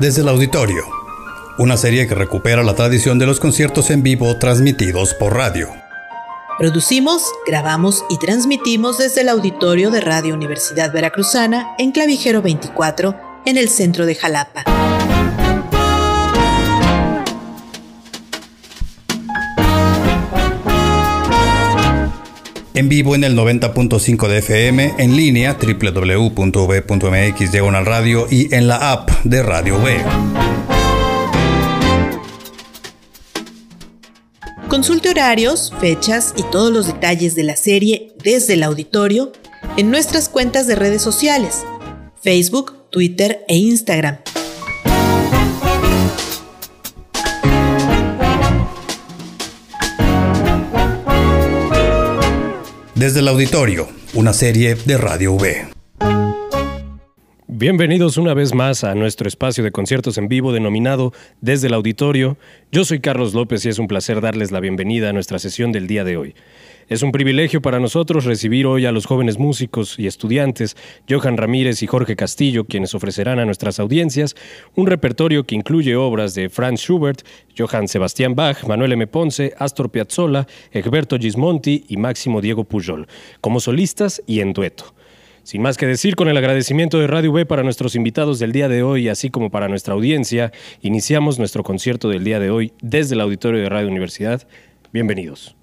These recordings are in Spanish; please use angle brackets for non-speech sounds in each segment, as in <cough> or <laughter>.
Desde el auditorio, una serie que recupera la tradición de los conciertos en vivo transmitidos por radio. Producimos, grabamos y transmitimos desde el auditorio de Radio Universidad Veracruzana en Clavijero 24, en el centro de Jalapa. En vivo en el 90.5 de FM, en línea www.v.mx diagonal radio y en la app de Radio B. Consulte horarios, fechas y todos los detalles de la serie desde el auditorio en nuestras cuentas de redes sociales, Facebook, Twitter e Instagram. Desde el auditorio, una serie de Radio V. Bienvenidos una vez más a nuestro espacio de conciertos en vivo denominado Desde el Auditorio. Yo soy Carlos López y es un placer darles la bienvenida a nuestra sesión del día de hoy. Es un privilegio para nosotros recibir hoy a los jóvenes músicos y estudiantes Johan Ramírez y Jorge Castillo, quienes ofrecerán a nuestras audiencias un repertorio que incluye obras de Franz Schubert, Johann Sebastián Bach, Manuel M. Ponce, Astor Piazzolla, Egberto Gismonti y Máximo Diego Pujol, como solistas y en dueto. Sin más que decir, con el agradecimiento de Radio B para nuestros invitados del día de hoy, así como para nuestra audiencia, iniciamos nuestro concierto del día de hoy desde el auditorio de Radio Universidad. Bienvenidos.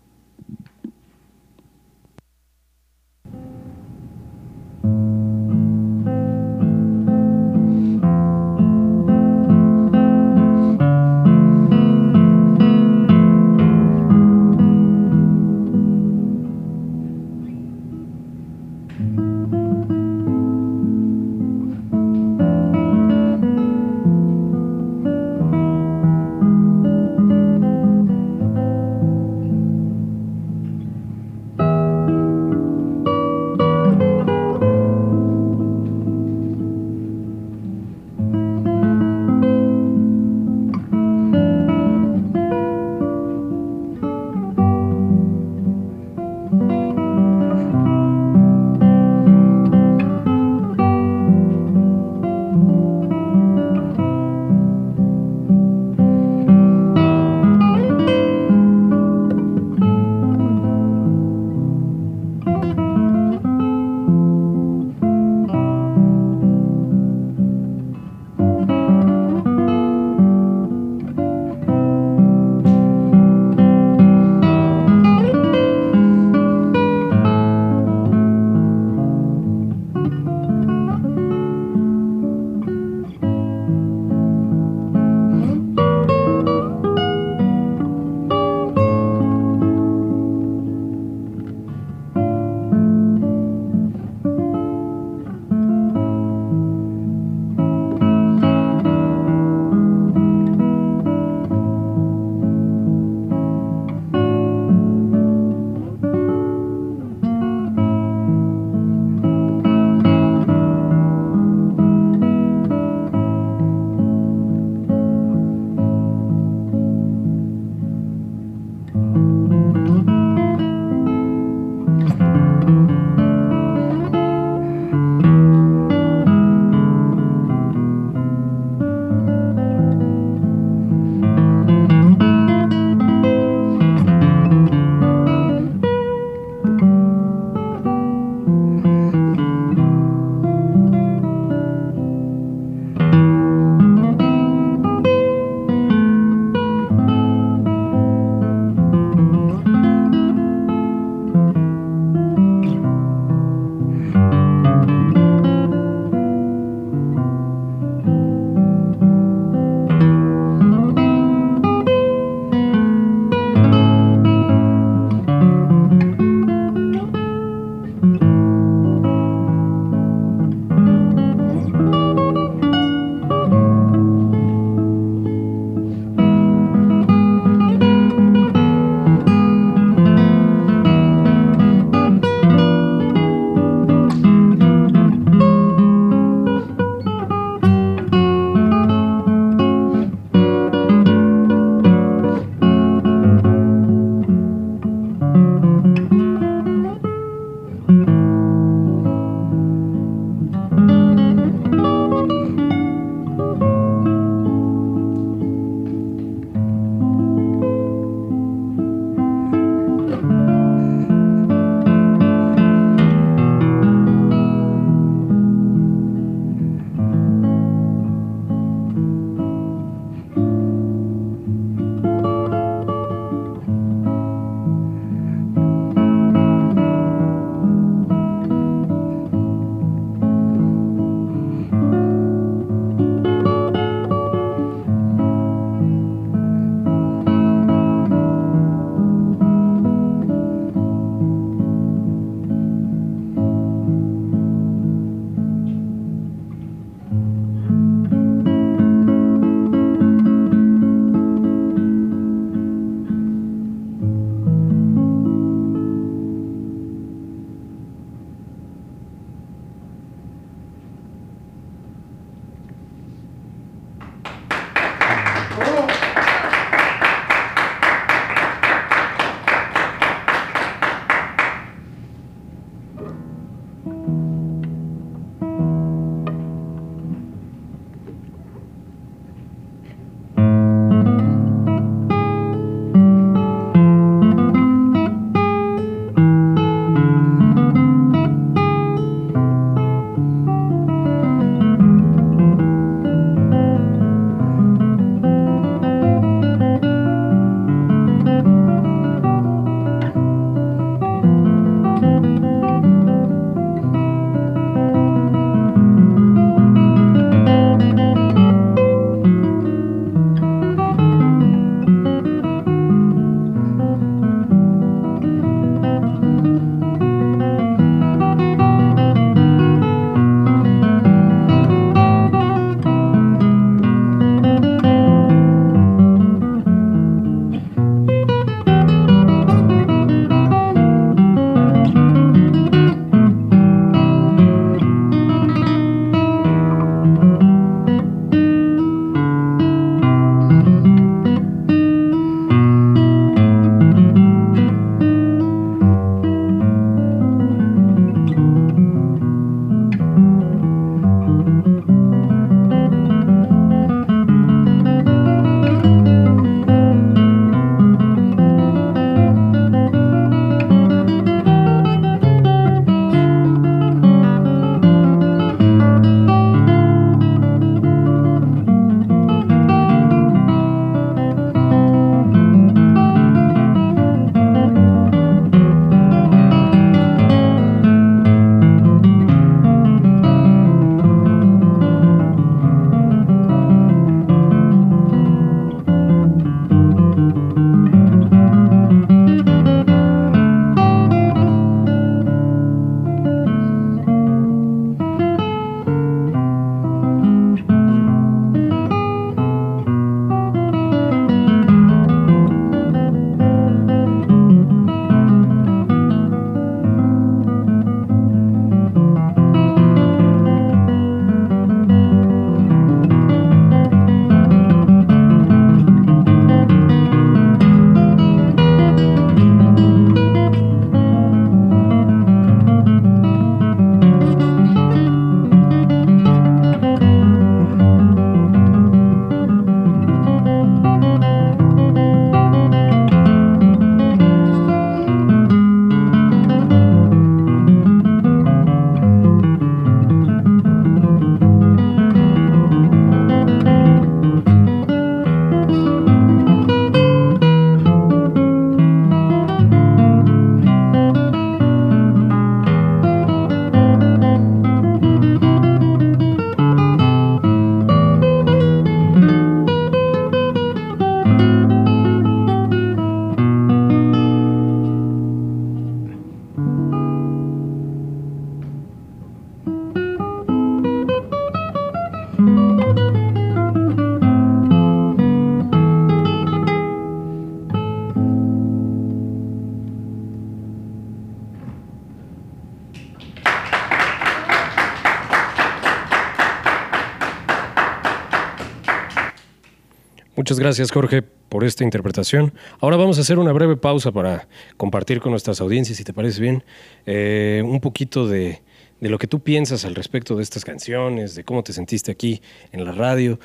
Muchas gracias, Jorge, por esta interpretación. Ahora vamos a hacer una breve pausa para compartir con nuestras audiencias, si te parece bien, eh, un poquito de, lo que tú piensas al respecto de estas canciones, de cómo te sentiste aquí en la radio.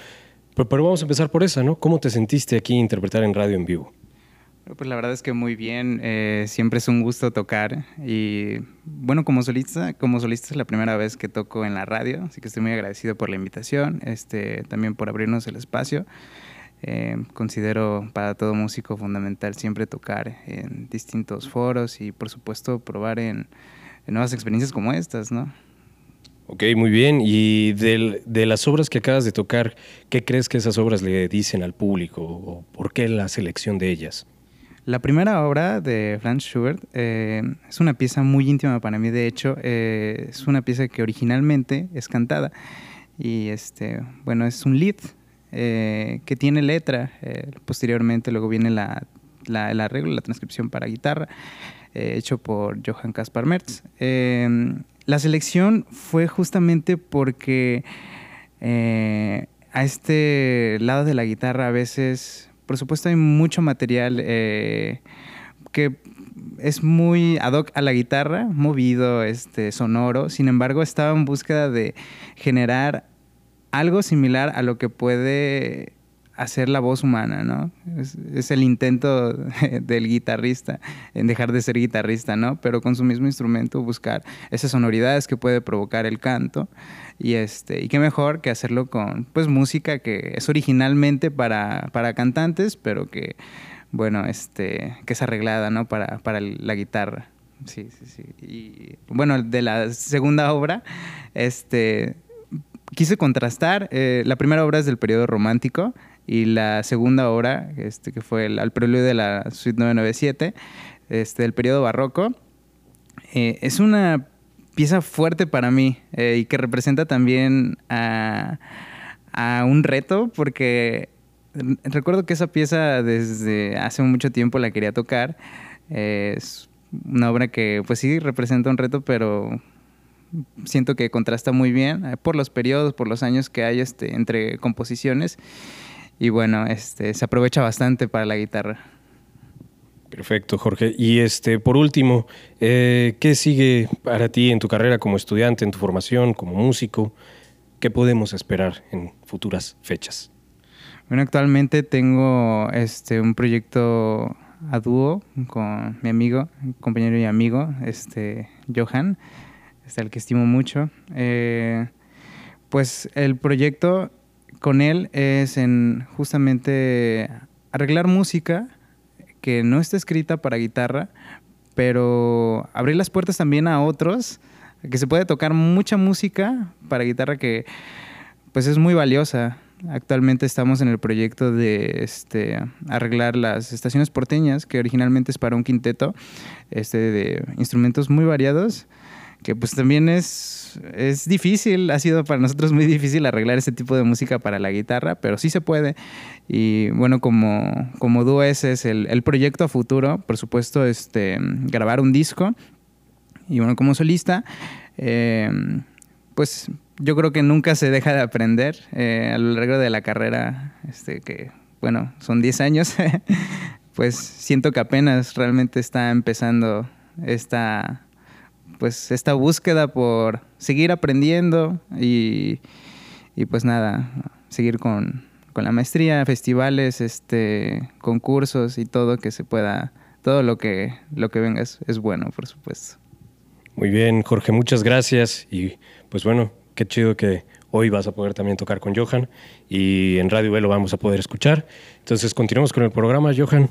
Pero, vamos a empezar por esa, ¿no? ¿Cómo te sentiste aquí interpretar en radio en vivo? Pues la verdad es que muy bien, eh, siempre es un gusto tocar y bueno, como solista, como solista es la primera vez que toco en la radio, así que estoy muy agradecido por la invitación, este, también por abrirnos el espacio. Eh, considero para todo músico fundamental siempre tocar en distintos foros y por supuesto probar en, nuevas experiencias como estas, ¿no? Ok, muy bien. Y de las obras que acabas de tocar, ¿qué crees que esas obras le dicen al público o por qué la selección de ellas? La primera obra de Franz Schubert eh, es una pieza muy íntima para mí, de hecho, eh, es una pieza que originalmente es cantada y este, bueno, es un lead eh, que tiene letra, posteriormente luego viene la, la, el arreglo, la transcripción para guitarra, hecho por Johann Caspar Merz. la selección fue justamente porque a este lado de la guitarra a veces por supuesto hay mucho material eh, que es muy ad hoc a la guitarra, movido, este, sonoro. Sin embargo, estaba en búsqueda de generar algo similar a lo que puede hacer la voz humana, ¿no? Es, el intento <laughs> del guitarrista en dejar de ser guitarrista, ¿no? Pero con su mismo instrumento buscar esas sonoridades que puede provocar el canto y este y qué mejor que hacerlo con pues música que es originalmente para, para cantantes, pero que bueno, este que es arreglada, ¿no? Para, para la guitarra. Sí, sí, sí. Y bueno, de la segunda obra, este quise contrastar. Eh, la primera obra es del periodo romántico y la segunda obra, este, que fue el, al preludio de la suite 997, este, del periodo barroco, eh, es una pieza fuerte para mí eh, y que representa también a, un reto porque recuerdo que esa pieza desde hace mucho tiempo la quería tocar. es una obra que pues sí representa un reto, pero siento que contrasta muy bien eh, por los periodos, por los años que hay este, entre composiciones y bueno, este, se aprovecha bastante para la guitarra. Perfecto, Jorge. Y este, por último, eh, ¿qué sigue para ti en tu carrera como estudiante, en tu formación como músico? ¿Qué podemos esperar en futuras fechas? Bueno, actualmente tengo este, un proyecto a dúo con mi amigo, compañero y amigo, este, Johan, este, al que estimo mucho. Eh, pues el proyecto con él es en justamente arreglar música que no está escrita para guitarra, pero abrir las puertas también a otros, que se puede tocar mucha música para guitarra que pues es muy valiosa. Actualmente estamos en el proyecto de este, arreglar las estaciones porteñas, que originalmente es para un quinteto este, de instrumentos muy variados que pues también es, es difícil, ha sido para nosotros muy difícil arreglar ese tipo de música para la guitarra, pero sí se puede. Y bueno, como, como dúo ese es el, el proyecto a futuro, por supuesto, este, grabar un disco. Y bueno, como solista, eh, pues yo creo que nunca se deja de aprender eh, a lo largo de la carrera, este, que bueno, son 10 años, <laughs> pues siento que apenas realmente está empezando esta pues esta búsqueda por seguir aprendiendo y, pues nada, seguir con, la maestría, festivales, este, concursos y todo que se pueda, todo lo que, lo que venga es, es bueno, por supuesto. Muy bien, Jorge, muchas gracias y pues bueno, qué chido que hoy vas a poder también tocar con Johan y en Radio B lo vamos a poder escuchar. Entonces continuamos con el programa, Johan.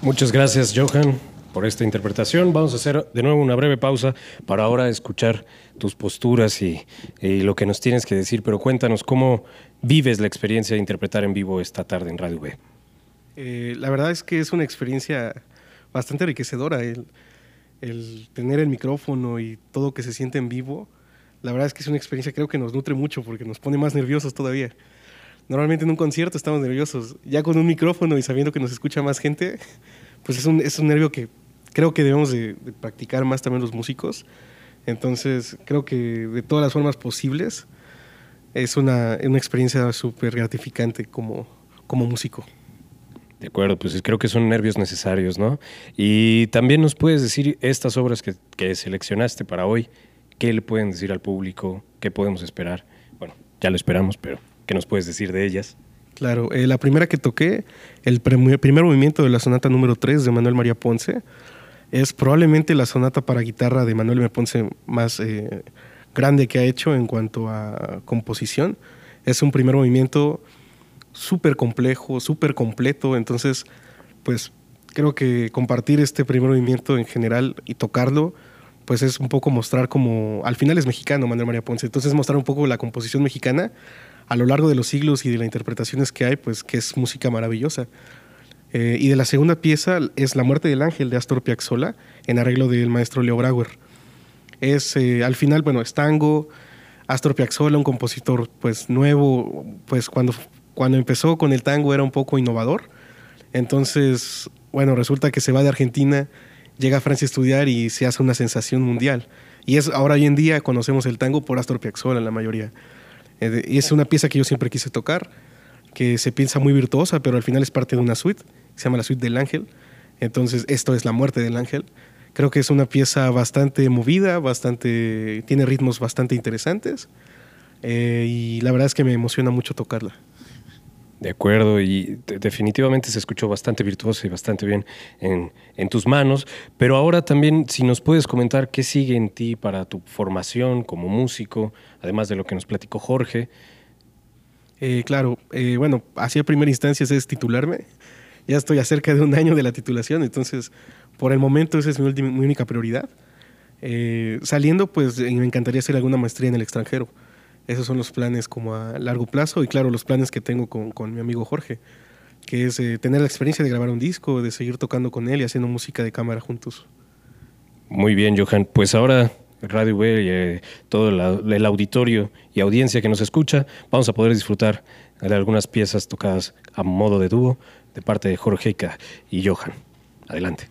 Muchas gracias, Johan, por esta interpretación. Vamos a hacer de nuevo una breve pausa para ahora escuchar tus posturas y, lo que nos tienes que decir. Pero cuéntanos cómo vives la experiencia de interpretar en vivo esta tarde en Radio B. Eh, la verdad es que es una experiencia bastante enriquecedora el, tener el micrófono y todo que se siente en vivo. La verdad es que es una experiencia creo que nos nutre mucho porque nos pone más nerviosos todavía. Normalmente en un concierto estamos nerviosos. Ya con un micrófono y sabiendo que nos escucha más gente, pues es un, es un nervio que creo que debemos de, practicar más también los músicos. Entonces, creo que de todas las formas posibles es una, una experiencia súper gratificante como, como músico. De acuerdo, pues creo que son nervios necesarios, ¿no? Y también nos puedes decir estas obras que, que seleccionaste para hoy, ¿qué le pueden decir al público? ¿Qué podemos esperar? Bueno, ya lo esperamos, pero ¿qué nos puedes decir de ellas? Claro, eh, la primera que toqué, el primer movimiento de la sonata número 3 de Manuel María Ponce, es probablemente la sonata para guitarra de Manuel María Ponce más eh, grande que ha hecho en cuanto a composición. Es un primer movimiento súper complejo, súper completo, entonces, pues creo que compartir este primer movimiento en general y tocarlo, pues es un poco mostrar como, al final es mexicano Manuel María Ponce, entonces mostrar un poco la composición mexicana a lo largo de los siglos y de las interpretaciones que hay, pues que es música maravillosa. Eh, y de la segunda pieza es La muerte del ángel de Astor Piazzolla, en arreglo del maestro Leo Brauer. Es, eh, al final, bueno, es tango, Astor Piazzolla, un compositor pues nuevo, pues cuando, cuando empezó con el tango era un poco innovador. Entonces, bueno, resulta que se va de Argentina, llega a Francia a estudiar y se hace una sensación mundial. Y es ahora hoy en día conocemos el tango por Astor Piazzolla, la mayoría. Eh, es una pieza que yo siempre quise tocar, que se piensa muy virtuosa, pero al final es parte de una suite, se llama la suite del ángel. Entonces, esto es la muerte del ángel. Creo que es una pieza bastante movida, bastante, tiene ritmos bastante interesantes eh, y la verdad es que me emociona mucho tocarla. De acuerdo, y definitivamente se escuchó bastante virtuoso y bastante bien en, en, tus manos, pero ahora también si nos puedes comentar qué sigue en ti para tu formación como músico, además de lo que nos platicó Jorge. Eh, claro, eh, bueno, así a primera instancia es titularme, ya estoy a cerca de un año de la titulación, entonces por el momento esa es mi, única prioridad. Eh, saliendo, pues me encantaría hacer alguna maestría en el extranjero esos son los planes como a largo plazo y claro, los planes que tengo con, mi amigo Jorge, que es eh, tener la experiencia de grabar un disco, de seguir tocando con él y haciendo música de cámara juntos. Muy bien, Johan. Pues ahora Radio Web y eh, todo el auditorio y audiencia que nos escucha, vamos a poder disfrutar de algunas piezas tocadas a modo de dúo de parte de Jorge y Johan. Adelante.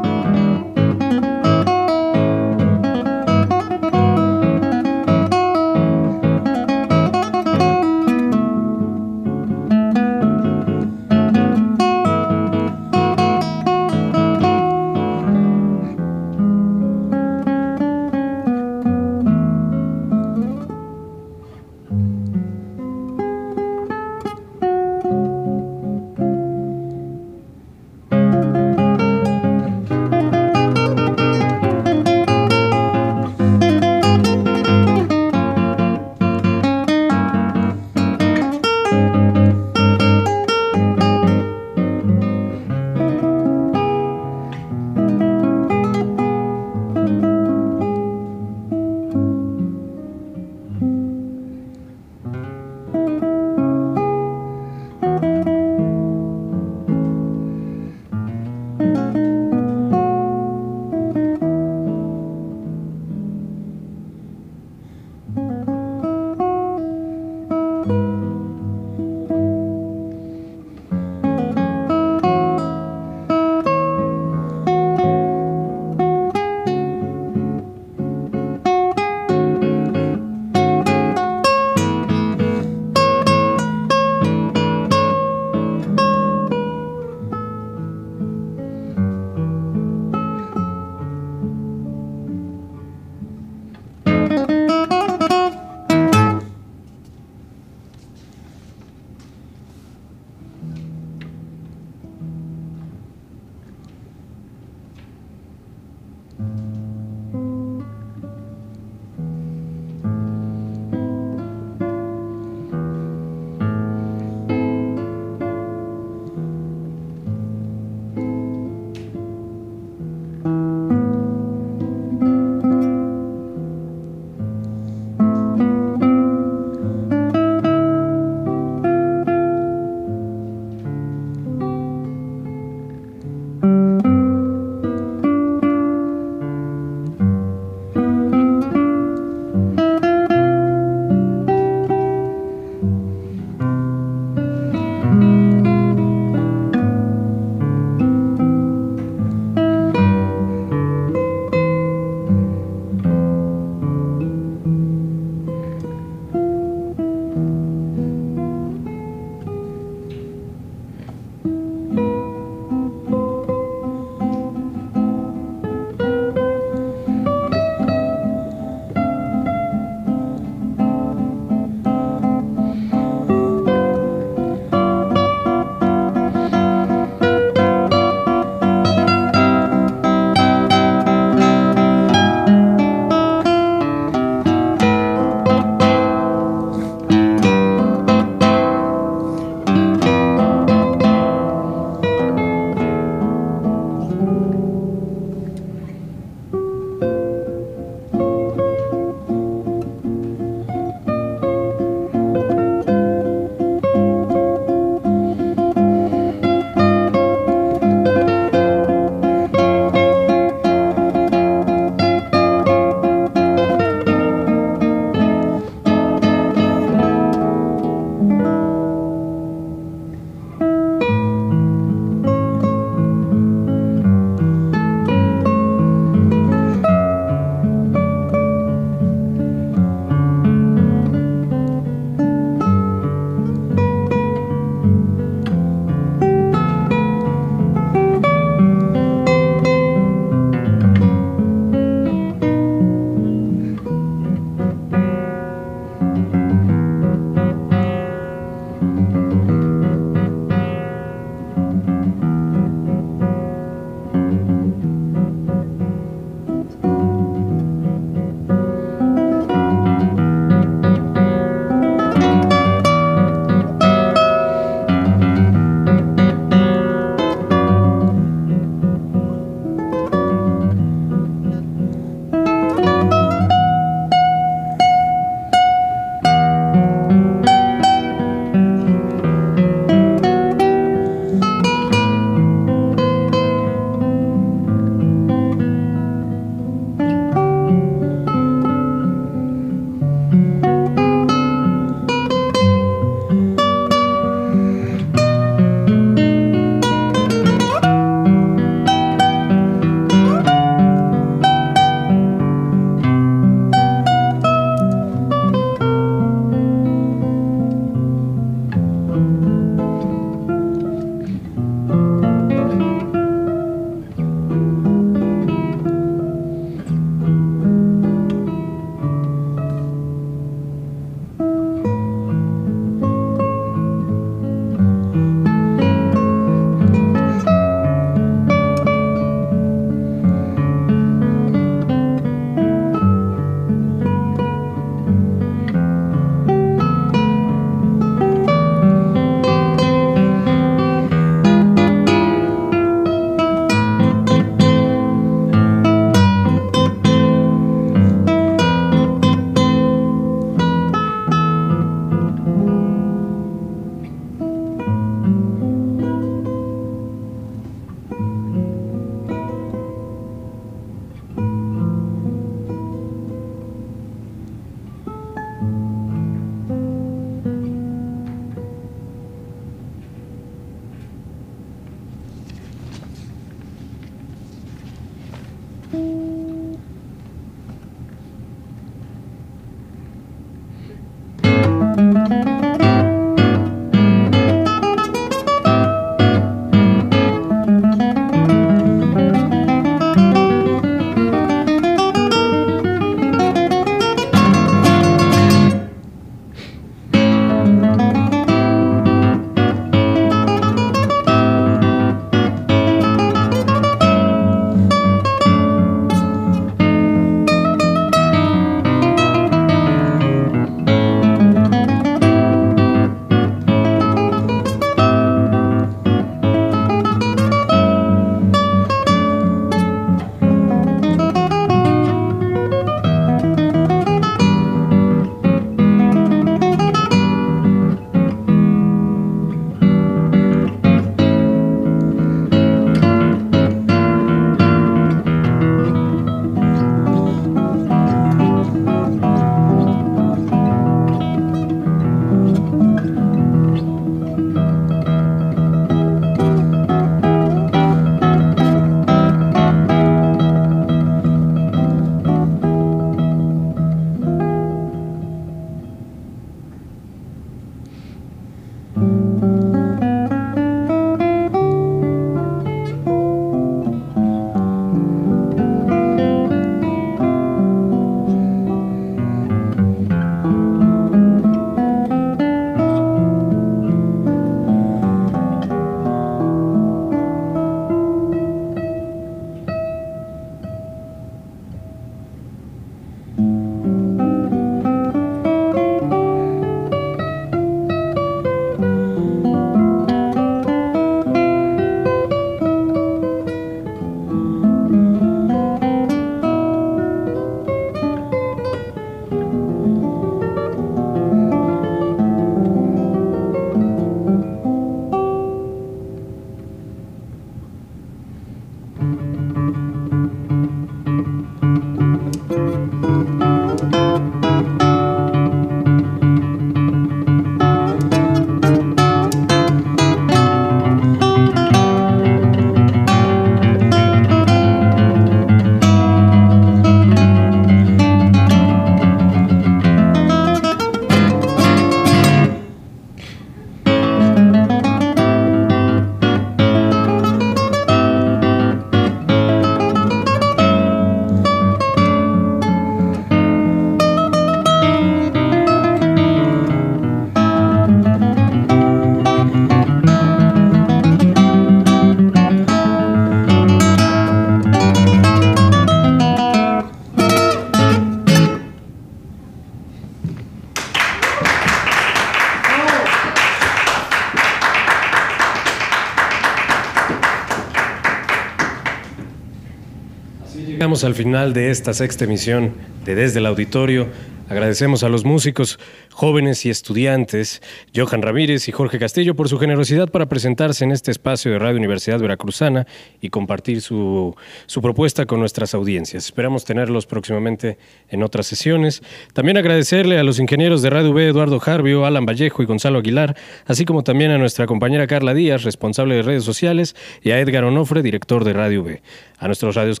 Al final de esta sexta emisión de Desde el Auditorio. Agradecemos a los músicos jóvenes y estudiantes, Johan Ramírez y Jorge Castillo, por su generosidad para presentarse en este espacio de Radio Universidad Veracruzana y compartir su, su propuesta con nuestras audiencias. Esperamos tenerlos próximamente en otras sesiones. También agradecerle a los ingenieros de Radio B, Eduardo Jarbio, Alan Vallejo y Gonzalo Aguilar, así como también a nuestra compañera Carla Díaz, responsable de redes sociales, y a Edgar Onofre, director de Radio B. A nuestros radios,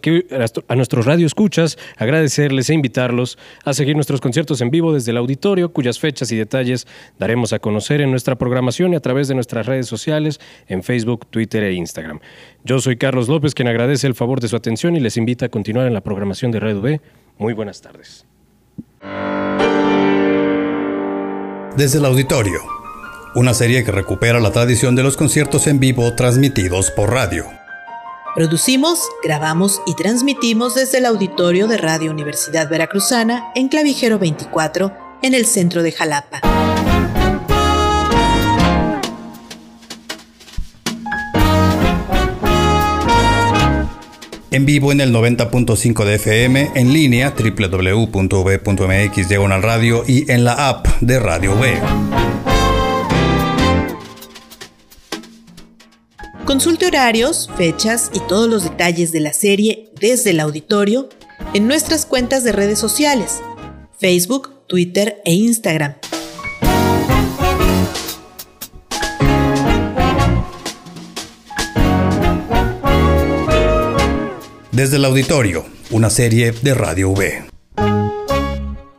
a nuestros escuchas, agradecerles e invitarlos a seguir nuestros conciertos en vivo desde el auditorio, cuyas fechas y detalles daremos a conocer en nuestra programación y a través de nuestras redes sociales en Facebook, Twitter e Instagram. Yo soy Carlos López, quien agradece el favor de su atención y les invita a continuar en la programación de Red V. Muy buenas tardes. Desde el auditorio, una serie que recupera la tradición de los conciertos en vivo transmitidos por radio. Producimos, grabamos y transmitimos desde el auditorio de Radio Universidad Veracruzana en Clavijero 24 en el centro de Jalapa. En vivo en el 90.5 de FM, en línea www.v.mx radio y en la app de Radio B. Consulte horarios, fechas y todos los detalles de la serie desde el auditorio en nuestras cuentas de redes sociales, Facebook, Twitter e Instagram. Desde el auditorio, una serie de Radio V.